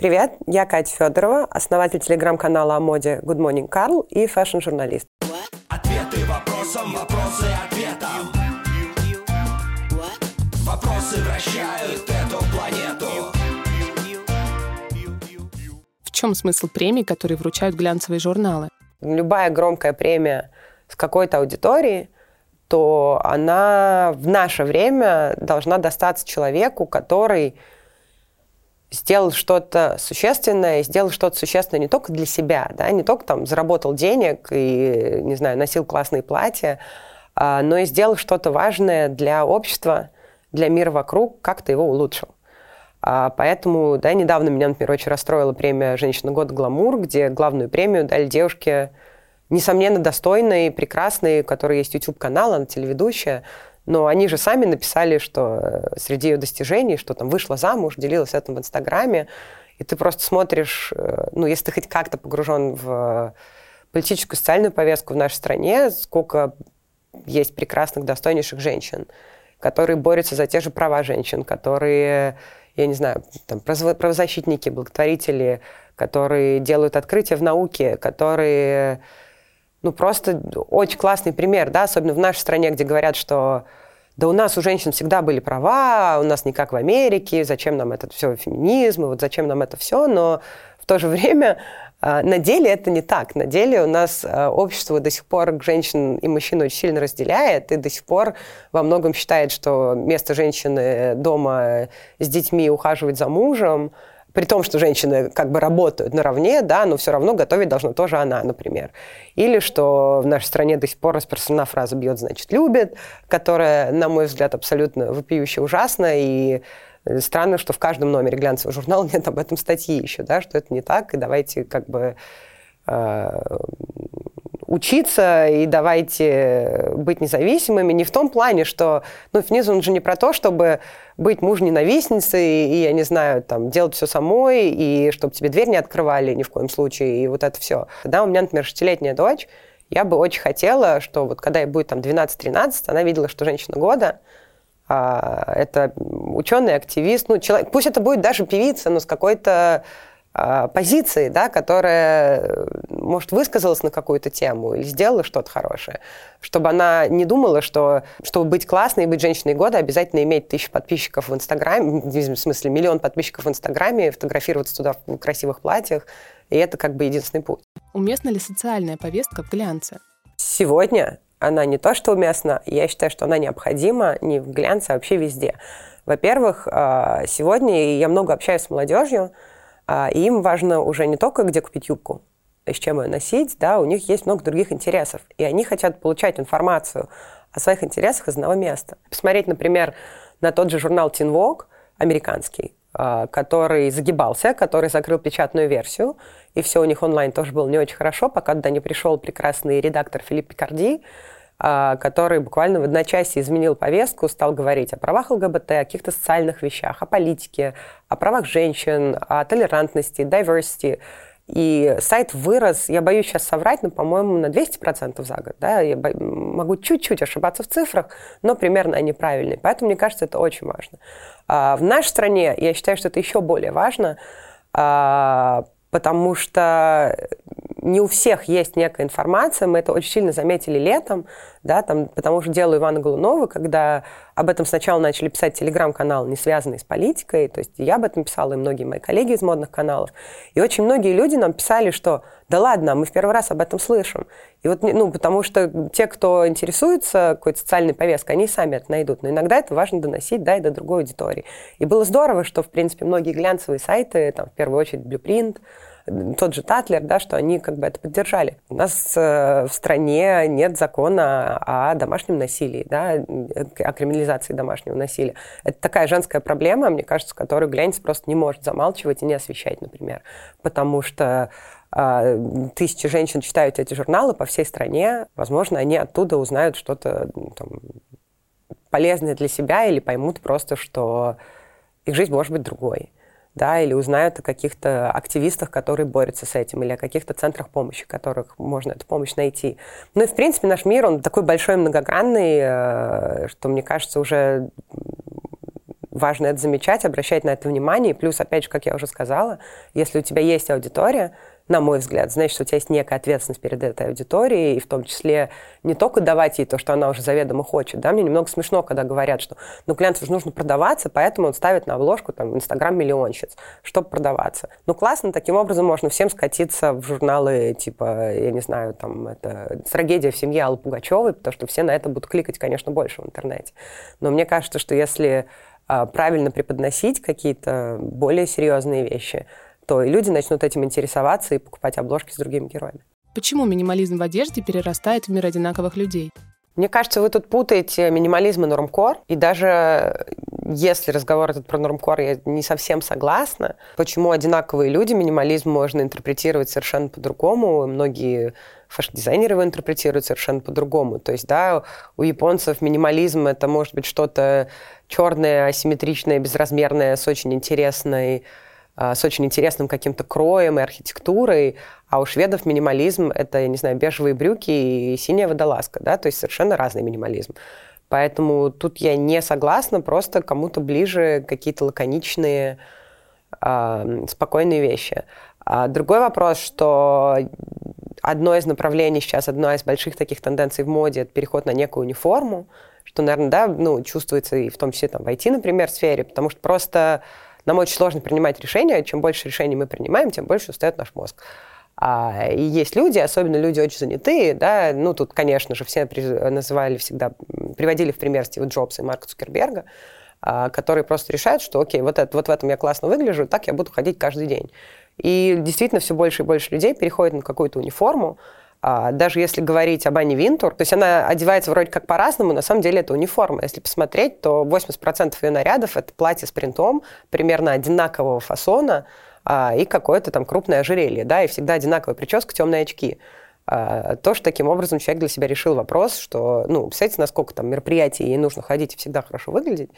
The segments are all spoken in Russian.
Привет, я Катя Федорова, основатель телеграм-канала о моде Good Morning Karl и fashion-журналист. Ответы вопросом, вопросы ответом. Вопросы вращают эту планету. В чем смысл премий, которые вручают глянцевые журналы? Любая громкая премия с какой-то аудиторией, то она в наше время должна достаться человеку, который сделал что-то существенное, сделал что-то существенное не только для себя, да, не только там заработал денег и, не знаю, носил классные платья, а, но и сделал что-то важное для общества, для мира вокруг, как-то его улучшил. А, поэтому, да, недавно меня, например, очень расстроила премия «Женщина года Гламур», где главную премию дали девушке, несомненно, достойной, прекрасной, у которой есть YouTube-канал, она телеведущая, но они же сами написали, что э, среди ее достижений, что там вышла замуж, делилась этим в Инстаграме, и ты просто смотришь, э, ну, если ты хоть как-то погружен в политическую, социальную повестку в нашей стране, сколько есть прекрасных, достойнейших женщин, которые борются за те же права женщин, которые, я не знаю, там, правозащитники, благотворители, которые делают открытия в науке, которые ну, просто очень классный пример, да, особенно в нашей стране, где говорят, что да у нас у женщин всегда были права, у нас не как в Америке, зачем нам это все феминизм, и вот зачем нам это все, но в то же время а, на деле это не так. На деле у нас а, общество до сих пор женщин и мужчин очень сильно разделяет и до сих пор во многом считает, что место женщины дома с детьми ухаживать за мужем – при том, что женщины как бы работают наравне, да, но все равно готовить должна тоже она, например. Или что в нашей стране до сих пор распространена фраза «бьет, значит, любит», которая, на мой взгляд, абсолютно вопиюще ужасна, и странно, что в каждом номере глянцевого журнала нет об этом статьи еще, да, что это не так, и давайте как бы э, учиться и давайте быть независимыми. Не в том плане, что ну, феминизм же не про то, чтобы быть муж-ненавистницей и, я не знаю, там, делать все самой, и чтобы тебе дверь не открывали ни в коем случае, и вот это все. Когда у меня, например, шестилетняя дочь, я бы очень хотела, что вот когда ей будет там 12-13, она видела, что женщина года, а, это ученый, активист, ну, человек, пусть это будет даже певица, но с какой-то позиции, да, которая, может, высказалась на какую-то тему или сделала что-то хорошее, чтобы она не думала, что чтобы быть классной и быть женщиной года, обязательно иметь тысячу подписчиков в Инстаграме, в смысле миллион подписчиков в Инстаграме, фотографироваться туда в красивых платьях, и это как бы единственный путь. Уместна ли социальная повестка в глянце? Сегодня она не то что уместна, я считаю, что она необходима не в глянце, а вообще везде. Во-первых, а, сегодня я много общаюсь с молодежью, а им важно уже не только, где купить юбку, с чем ее носить, да, у них есть много других интересов. И они хотят получать информацию о своих интересах из одного места. Посмотреть, например, на тот же журнал Teen Vogue, американский, а, который загибался, который закрыл печатную версию, и все у них онлайн тоже было не очень хорошо, пока туда не пришел прекрасный редактор Филипп Пикарди, который буквально в одночасье изменил повестку, стал говорить о правах ЛГБТ, о каких-то социальных вещах, о политике, о правах женщин, о толерантности, diversity. И сайт вырос, я боюсь сейчас соврать, но, по-моему, на 200% за год. Да? Я могу чуть-чуть ошибаться в цифрах, но примерно они правильные. Поэтому, мне кажется, это очень важно. А в нашей стране, я считаю, что это еще более важно, а, потому что не у всех есть некая информация, мы это очень сильно заметили летом, да, там, потому что дело Ивана Голунова, когда об этом сначала начали писать телеграм-канал, не связанный с политикой, то есть я об этом писала, и многие мои коллеги из модных каналов, и очень многие люди нам писали, что да ладно, мы в первый раз об этом слышим. И вот, ну, потому что те, кто интересуется какой-то социальной повесткой, они сами это найдут. Но иногда это важно доносить, да, и до другой аудитории. И было здорово, что, в принципе, многие глянцевые сайты, там, в первую очередь, Blueprint, тот же Татлер, да, что они как бы это поддержали. У нас э, в стране нет закона о домашнем насилии, да, о криминализации домашнего насилия. Это такая женская проблема, мне кажется, которую глянец просто не может замалчивать и не освещать, например, потому что э, тысячи женщин читают эти журналы по всей стране, возможно, они оттуда узнают что-то там, полезное для себя или поймут просто, что их жизнь может быть другой да, или узнают о каких-то активистах, которые борются с этим, или о каких-то центрах помощи, которых можно эту помощь найти. Ну и, в принципе, наш мир, он такой большой и многогранный, э, что, мне кажется, уже важно это замечать, обращать на это внимание. И плюс, опять же, как я уже сказала, если у тебя есть аудитория, на мой взгляд, значит, что у тебя есть некая ответственность перед этой аудиторией, и в том числе не только давать ей то, что она уже заведомо хочет. Да? Мне немного смешно, когда говорят, что ну, клиенту же нужно продаваться, поэтому он ставит на обложку там, Инстаграм миллионщиц, чтобы продаваться. Ну, классно, таким образом можно всем скатиться в журналы, типа, я не знаю, там, это трагедия в семье Аллы Пугачевой, потому что все на это будут кликать, конечно, больше в интернете. Но мне кажется, что если правильно преподносить какие-то более серьезные вещи, то и люди начнут этим интересоваться и покупать обложки с другими героями. Почему минимализм в одежде перерастает в мир одинаковых людей? Мне кажется, вы тут путаете минимализм и нормкор. И даже если разговор этот про нормкор, я не совсем согласна. Почему одинаковые люди минимализм можно интерпретировать совершенно по-другому. Многие fashion-дизайнеры его интерпретируют совершенно по-другому. То есть, да, у японцев минимализм — это может быть что-то черное, асимметричное, безразмерное, с очень интересной а, с очень интересным каким-то кроем и архитектурой, а у шведов минимализм — это, я не знаю, бежевые брюки и синяя водолазка, да, то есть совершенно разный минимализм. Поэтому тут я не согласна, просто кому-то ближе какие-то лаконичные, э, спокойные вещи. А другой вопрос, что одно из направлений сейчас, одна из больших таких тенденций в моде — это переход на некую униформу, что, наверное, да, ну, чувствуется и в том числе там в IT, например, сфере, потому что просто нам очень сложно принимать решения. Чем больше решений мы принимаем, тем больше устает наш мозг. А, и есть люди, особенно люди очень занятые, да, ну тут, конечно же, все называли всегда, приводили в пример Стива Джобса и Марка Цукерберга, а, которые просто решают, что окей, вот, это, вот в этом я классно выгляжу, так я буду ходить каждый день. И действительно все больше и больше людей переходят на какую-то униформу, даже если говорить об Ане Винтур, то есть она одевается вроде как по-разному, на самом деле это униформа. Если посмотреть, то 80% ее нарядов – это платье с принтом примерно одинакового фасона а, и какое-то там крупное ожерелье, да, и всегда одинаковая прическа, темные очки. А, то, что таким образом человек для себя решил вопрос, что, ну, представляете, насколько там мероприятий ей нужно ходить и всегда хорошо выглядеть,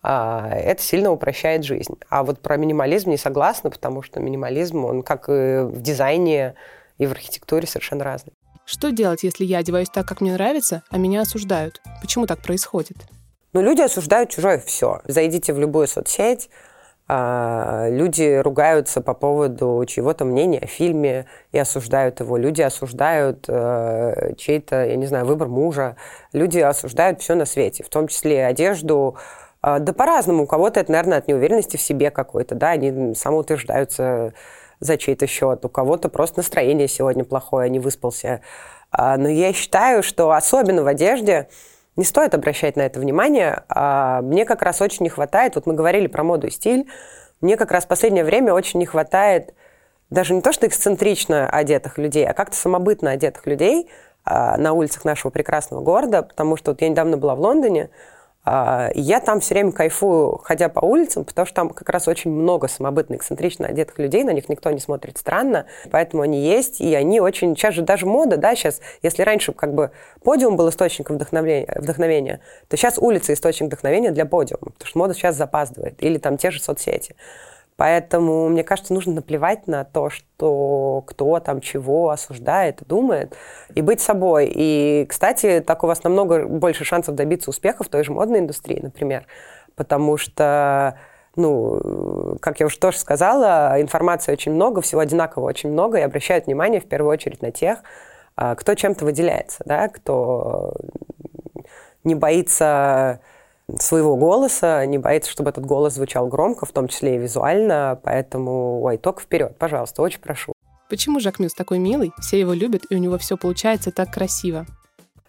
это сильно упрощает жизнь. А вот про минимализм не согласна, потому что минимализм, он как и в дизайне, и в архитектуре совершенно разные. Что делать, если я одеваюсь так, как мне нравится, а меня осуждают? Почему так происходит? Ну, люди осуждают чужое все. Зайдите в любую соцсеть, а, люди ругаются по поводу чьего-то мнения о фильме и осуждают его. Люди осуждают э, чей-то, я не знаю, выбор мужа. Люди осуждают все на свете, в том числе одежду. Э, да по-разному. У кого-то это, наверное, от неуверенности в себе какой-то, да, они самоутверждаются за чей-то счет, у кого-то просто настроение сегодня плохое, не выспался. А, но я считаю, что особенно в одежде не стоит обращать на это внимание. А, мне как раз очень не хватает, вот мы говорили про моду и стиль, мне как раз в последнее время очень не хватает даже не то, что эксцентрично одетых людей, а как-то самобытно одетых людей а, на улицах нашего прекрасного города, потому что вот я недавно была в Лондоне, а, я там все время кайфую, ходя по улицам, потому что там как раз очень много самобытно, эксцентрично одетых людей, на них никто не смотрит странно, поэтому они есть, и они очень... Сейчас же даже мода, да, сейчас, если раньше как бы подиум был источником вдохновения, вдохновения то сейчас улица источник вдохновения для подиума, потому что мода сейчас запаздывает, или там те же соцсети. Поэтому, мне кажется, нужно наплевать на то, что кто там чего осуждает, думает, и быть собой. И, кстати, так у вас намного больше шансов добиться успеха в той же модной индустрии, например, потому что ну, как я уже тоже сказала, информации очень много, всего одинаково очень много, и обращают внимание в первую очередь на тех, а, кто чем-то выделяется, да, кто не боится своего голоса, не боится, чтобы этот голос звучал громко, в том числе и визуально, поэтому, ой, только вперед, пожалуйста, очень прошу. Почему Жак Мюс такой милый, все его любят, и у него все получается так красиво?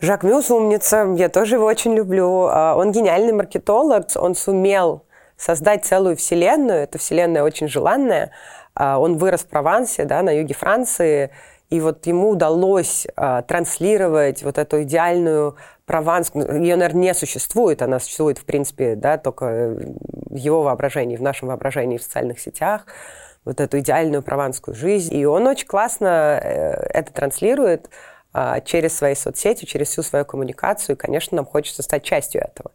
Жак Мюс умница, я тоже его очень люблю. А, он гениальный маркетолог, он сумел создать целую вселенную, эта вселенная очень желанная. А, он вырос в Провансе, да, на юге Франции, и вот ему удалось а, транслировать вот эту идеальную Прованс, ее, наверное, не существует, она существует, в принципе, да, только в его воображении, в нашем воображении в социальных сетях, вот эту идеальную прованскую жизнь. И он очень классно э, это транслирует а, через свои соцсети, через всю свою коммуникацию, и, конечно, нам хочется стать частью этого.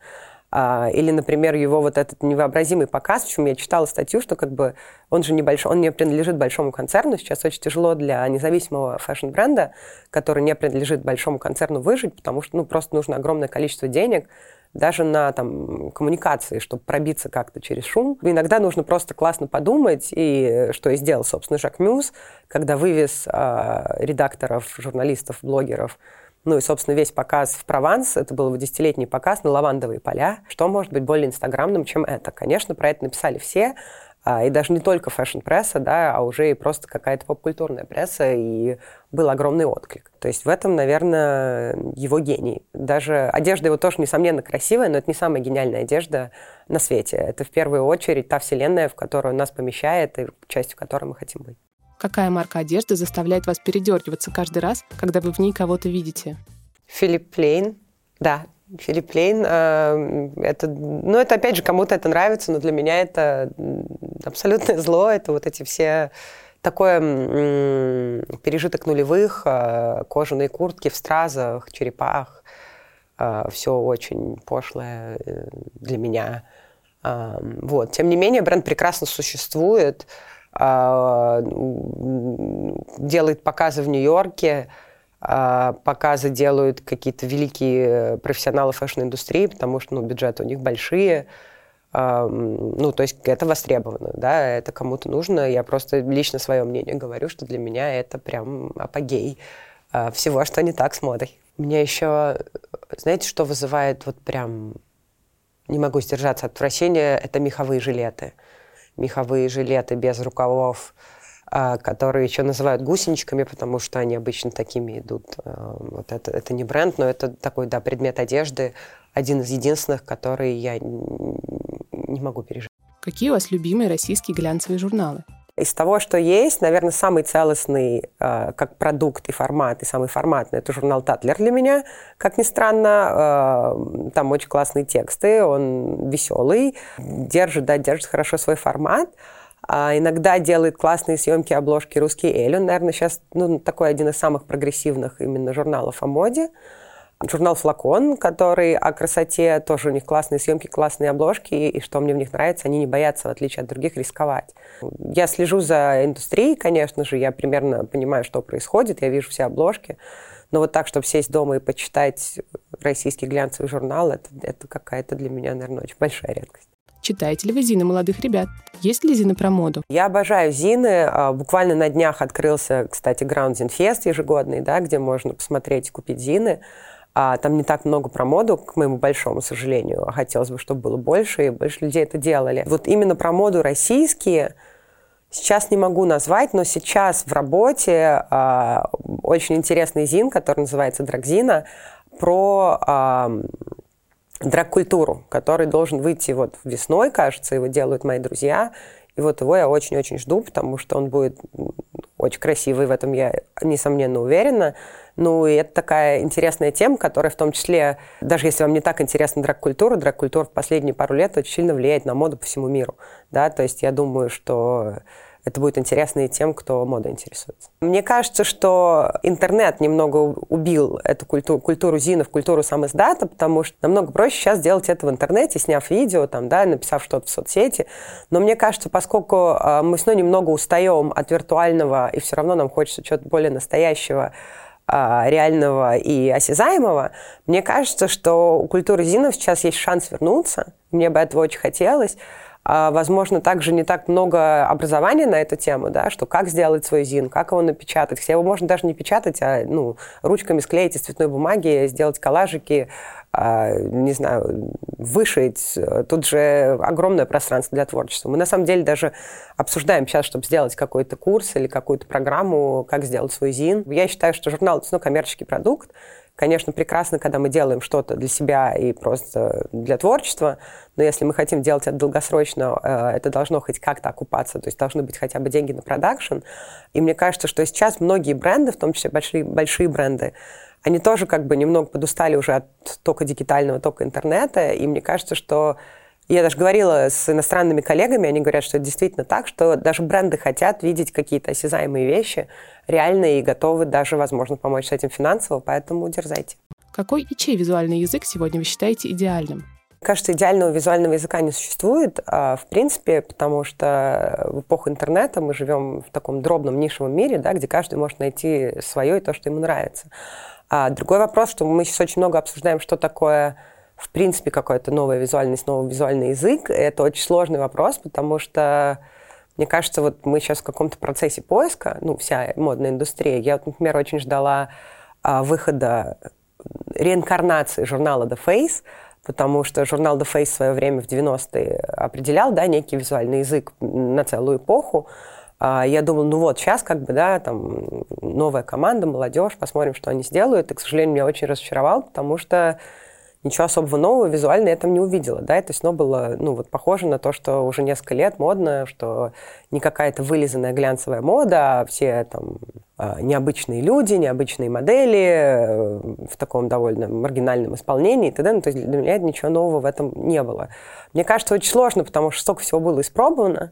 А, или, например, его вот этот невообразимый показ, в чем я читала статью, что как бы он же небольшой, он не принадлежит большому концерну. Сейчас очень тяжело для независимого фэшн-бренда, который не принадлежит большому концерну, выжить, потому что ну, просто нужно огромное количество денег даже на там, коммуникации, чтобы пробиться как-то через шум. Иногда нужно просто классно подумать, и что и сделал, собственно, Jacquemus, когда вывез э, редакторов, журналистов, блогеров ну и, собственно, весь показ в Прованс, это был его десятилетний показ на лавандовые поля. Что может быть более инстаграмным, чем это? Конечно, про это написали все, а, и даже не только фэшн-пресса, да, а уже и просто какая-то поп-культурная пресса, и был огромный отклик. То есть в этом, наверное, его гений. Даже одежда его тоже, несомненно, красивая, но это не самая гениальная одежда на свете. Это в первую очередь та вселенная, в которую нас помещает и частью которой мы хотим быть. Какая марка одежды заставляет вас передергиваться каждый раз, когда вы в ней кого-то видите? Филипп Плейн. Да, Филипп Плейн, э, это, ну, это опять же, кому-то это нравится, но для меня это абсолютное зло, это вот эти все такое пережиток нулевых, э, кожаные куртки в стразах, черепах, э, все очень пошлое для меня. Вот. Тем не менее, бренд прекрасно существует, делает показы в Нью-Йорке, а, показы делают какие-то великие профессионалы фэшн-индустрии, потому что ну, бюджеты у них большие. А, ну, то есть это востребовано, да, это кому-то нужно. Я просто лично свое мнение говорю, что для меня это прям апогей а, всего, что не так с модой. Меня еще, знаете, что вызывает вот прям, не могу сдержаться от отвращения, это меховые жилеты. Меховые жилеты без рукавов, а, которые еще называют гусеничками, потому что они обычно такими идут. А, вот это, это не бренд, но это такой, да, предмет одежды, один из единственных, который я не могу пережить. Какие у вас любимые российские глянцевые журналы? Из того, что есть, наверное, самый целостный э, как продукт и формат, и самый форматный, это журнал «Татлер» для меня. Как ни странно, э, там очень классные тексты, он веселый, держит, да, держит хорошо свой формат. А иногда делает классные съемки обложки «Русский Эль». Он, наверное, сейчас ну, такой один из самых прогрессивных именно журналов о моде. Журнал «Флакон», который о красоте, тоже у них классные съемки, классные обложки, и что мне в них нравится, они не боятся, в отличие от других, рисковать. Я слежу за индустрией, конечно же, я примерно понимаю, что происходит, я вижу все обложки, но вот так, чтобы сесть дома и почитать российский глянцевый журнал, это, это какая-то для меня, наверное, очень большая редкость. Читаете ли вы Зины молодых ребят? Есть ли Зины про моду? Я обожаю Зины. А, буквально на днях открылся, кстати, Ground Zin Fest ежегодный, да, где можно посмотреть и купить Зины. А, там не так много про моду, к моему большому сожалению. Хотелось бы, чтобы было больше, и больше людей это делали. Вот именно про моду российские сейчас не могу назвать, но сейчас в работе э, очень интересный зин, который называется Драгзина, про э, драг-культуру, который должен выйти вот весной, кажется, его делают мои друзья. И вот его я очень-очень жду, потому что он будет очень красивый, в этом я, несомненно, уверена. Ну, и это такая интересная тема, которая в том числе, даже если вам не так интересна драг-культура, драг-культура в последние пару лет очень сильно влияет на моду по всему миру. Да? То есть я думаю, что это будет интересно и тем, кто модой интересуется. Мне кажется, что интернет немного убил эту культуру, культуру зинов, культуру самоиздата, потому что намного проще сейчас делать это в интернете, сняв видео, там, да, написав что-то в соцсети. Но мне кажется, поскольку э, мы снова немного устаем от виртуального, и все равно нам хочется чего-то более настоящего, а, реального и осязаемого, мне кажется, что у культуры зинов сейчас есть шанс вернуться. Мне бы этого очень хотелось. А, возможно, также не так много образования на эту тему, да, что как сделать свой ЗИН, как его напечатать. Хотя его можно даже не печатать, а ну, ручками склеить из цветной бумаги, сделать коллажики, а, не знаю, вышить. Тут же огромное пространство для творчества. Мы на самом деле даже обсуждаем сейчас, чтобы сделать какой-то курс или какую-то программу, как сделать свой ЗИН. Я считаю, что журнал – это ну, коммерческий продукт, Конечно, прекрасно, когда мы делаем что-то для себя и просто для творчества, но если мы хотим делать это долгосрочно, э, это должно хоть как-то окупаться, то есть должны быть хотя бы деньги на продакшн. И мне кажется, что сейчас многие бренды, в том числе большие, большие бренды, они тоже как бы немного подустали уже от только дигитального, только интернета, и мне кажется, что я даже говорила с иностранными коллегами, они говорят, что это действительно так, что даже бренды хотят видеть какие-то осязаемые вещи, реальные и готовы даже, возможно, помочь с этим финансово, поэтому дерзайте. Какой и чей визуальный язык сегодня вы считаете идеальным? Кажется, идеального визуального языка не существует, а, в принципе, потому что в эпоху интернета мы живем в таком дробном нишевом мире, да, где каждый может найти свое и то, что ему нравится. А другой вопрос, что мы сейчас очень много обсуждаем, что такое в принципе, какая-то новая визуальность, новый визуальный язык, это очень сложный вопрос, потому что мне кажется, вот мы сейчас в каком-то процессе поиска, ну, вся модная индустрия. Я, вот, например, очень ждала а, выхода реинкарнации журнала The Face, потому что журнал The Face в свое время в 90-е определял, да, некий визуальный язык на целую эпоху. А, я думала, ну вот, сейчас как бы, да, там новая команда, молодежь, посмотрим, что они сделают. И, к сожалению, меня очень разочаровал, потому что ничего особо нового визуально я там не увидела, да, это снова было, ну, вот похоже на то, что уже несколько лет модно, что не какая-то вылизанная глянцевая мода, а все там а, необычные люди, необычные модели э, в таком довольно маргинальном исполнении и т.д. Ну, то есть для меня ничего нового в этом не было. Мне кажется, очень сложно, потому что столько всего было испробовано,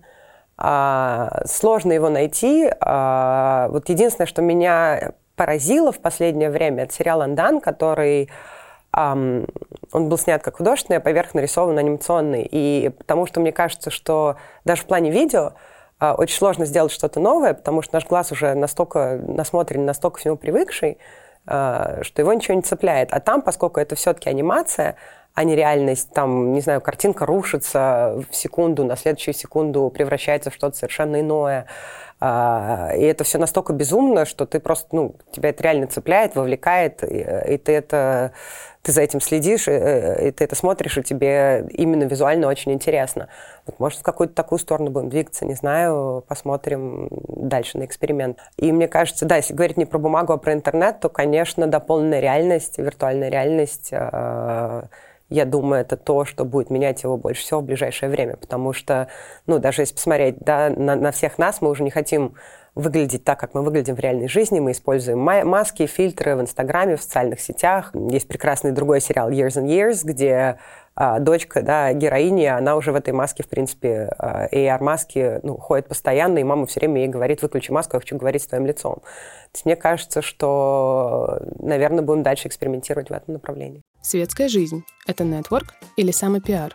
а, сложно его найти. А, вот единственное, что меня поразило в последнее время, это сериал «Андан», который Um, он был снят как художественный, а поверх нарисован анимационный. И потому что мне кажется, что даже в плане видео uh, очень сложно сделать что-то новое, потому что наш глаз уже настолько насмотрен, настолько всему привыкший, uh, что его ничего не цепляет. А там, поскольку это все-таки анимация, а не реальность, там, не знаю, картинка рушится в секунду, на следующую секунду превращается в что-то совершенно иное. Uh, и это все настолько безумно, что ты просто, ну, тебя это реально цепляет, вовлекает, и, и ты это ты за этим следишь, и, и ты это смотришь, и тебе именно визуально очень интересно. Вот, может, в какую-то такую сторону будем двигаться, не знаю, посмотрим дальше на эксперимент. И мне кажется, да, если говорить не про бумагу, а про интернет, то, конечно, дополненная реальность, виртуальная реальность э, я думаю, это то, что будет менять его больше всего в ближайшее время, потому что, ну, даже если посмотреть да, на, на всех нас, мы уже не хотим выглядеть так, как мы выглядим в реальной жизни. Мы используем маски, фильтры в Инстаграме, в социальных сетях. Есть прекрасный другой сериал Years and Years, где а, дочка, да, героини, она уже в этой маске, в принципе, а, AR-маске ну, ходит постоянно, и мама все время ей говорит, выключи маску, я хочу говорить с твоим лицом. То есть мне кажется, что, наверное, будем дальше экспериментировать в этом направлении. Светская жизнь — это нетворк или самый пиар?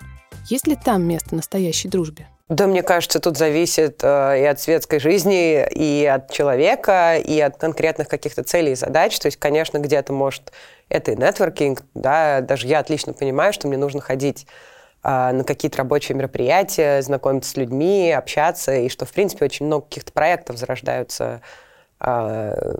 Есть ли там место настоящей дружбе? Да, мне кажется, тут зависит э, и от светской жизни, и от человека, и от конкретных каких-то целей и задач. То есть, конечно, где-то, может, это и нетворкинг, да, даже я отлично понимаю, что мне нужно ходить э, на какие-то рабочие мероприятия, знакомиться с людьми, общаться, и что, в принципе, очень много каких-то проектов зарождаются э,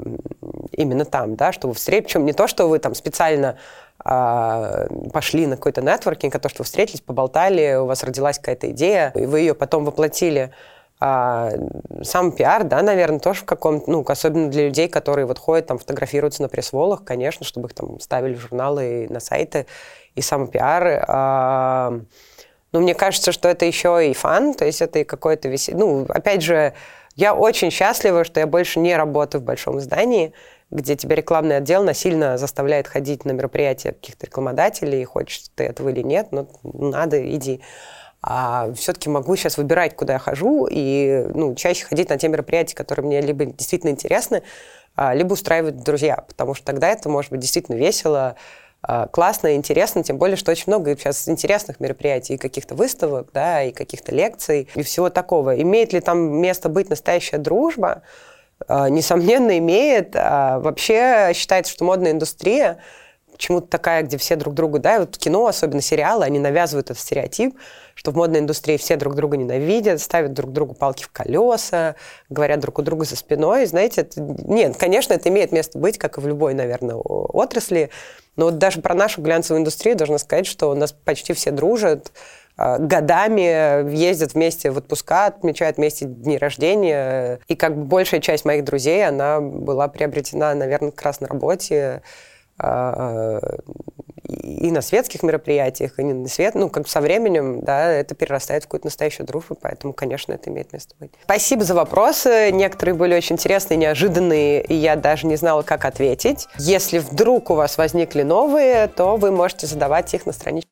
именно там, да, что вы встретите, причем не то, что вы там специально пошли на какой-то нетворкинг, а то, что вы встретились, поболтали, у вас родилась какая-то идея, и вы ее потом воплотили. А сам пиар, да, наверное, тоже в каком-то, ну, особенно для людей, которые вот ходят, там, фотографируются на пресс-волах, конечно, чтобы их там ставили в журналы и на сайты, и сам пиар. А, ну, мне кажется, что это еще и фан, то есть это и какой-то веселье. Ну, опять же, я очень счастлива, что я больше не работаю в большом издании, где тебя рекламный отдел насильно заставляет ходить на мероприятия каких-то рекламодателей, хочешь ты этого или нет, но надо, иди. А все-таки могу сейчас выбирать, куда я хожу, и ну, чаще ходить на те мероприятия, которые мне либо действительно интересны, а, либо устраивают друзья, потому что тогда это может быть действительно весело, а, классно, интересно, тем более, что очень много сейчас интересных мероприятий, и каких-то выставок, да, и каких-то лекций, и всего такого. Имеет ли там место быть настоящая дружба? А, несомненно, имеет. А, вообще считается, что модная индустрия почему-то такая, где все друг другу, да, вот кино, особенно сериалы, они навязывают этот стереотип, что в модной индустрии все друг друга ненавидят, ставят друг другу палки в колеса, говорят друг у друга за спиной. Знаете, это, нет, конечно, это имеет место быть, как и в любой, наверное, отрасли. Но вот даже про нашу глянцевую индустрию должна сказать, что у нас почти все дружат, годами ездят вместе в отпуска, отмечают вместе дни рождения. И как бы большая часть моих друзей, она была приобретена, наверное, как раз на работе а, и на светских мероприятиях, и не на свет. Ну, как со временем, да, это перерастает в какую-то настоящую дружбу, поэтому, конечно, это имеет место быть. Спасибо за вопросы. Некоторые были очень интересные, неожиданные, и я даже не знала, как ответить. Если вдруг у вас возникли новые, то вы можете задавать их на страничке.